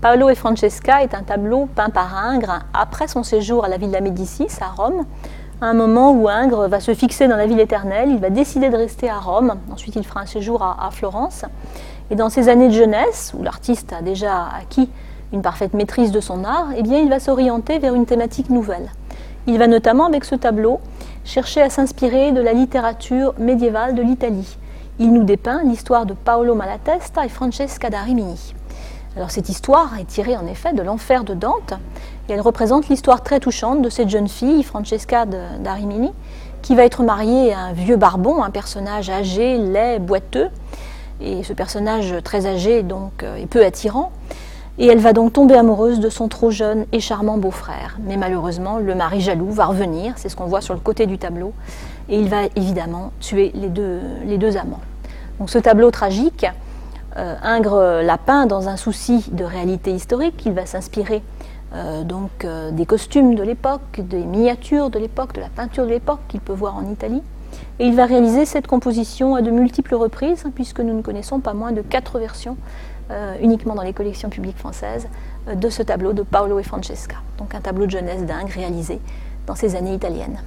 Paolo et Francesca est un tableau peint par Ingres après son séjour à la Villa Médicis à Rome, à un moment où Ingres va se fixer dans la ville éternelle, il va décider de rester à Rome, ensuite il fera un séjour à, Florence, et dans ses années de jeunesse, où l'artiste a déjà acquis une parfaite maîtrise de son art, eh bien il va s'orienter vers une thématique nouvelle. Il va notamment, avec ce tableau, chercher à s'inspirer de la littérature médiévale de l'Italie. Il nous dépeint l'histoire de Paolo Malatesta et Francesca da Rimini. Alors cette histoire est tirée en effet de l'enfer de Dante et elle représente l'histoire très touchante de cette jeune fille, Francesca d'Arimini, qui va être mariée à un vieux barbon, un personnage âgé, laid, boiteux. Et ce personnage très âgé donc euh, est peu attirant. Et elle va donc tomber amoureuse de son trop jeune et charmant beau-frère. Mais malheureusement, le mari jaloux va revenir, c'est ce qu'on voit sur le côté du tableau, et il va évidemment tuer les deux, amants. Donc ce tableau tragique, euh, Ingres l'a peint dans un souci de réalité historique. Il va s'inspirer euh, donc euh, des costumes de l'époque, des miniatures de l'époque, de la peinture de l'époque qu'il peut voir en Italie. Et il va réaliser cette composition à de multiples reprises, puisque nous ne connaissons pas moins de quatre versions uniquement dans les collections publiques françaises de ce tableau de Paolo et Francesca. Donc un tableau de jeunesse d'Ingres réalisé dans ces années italiennes.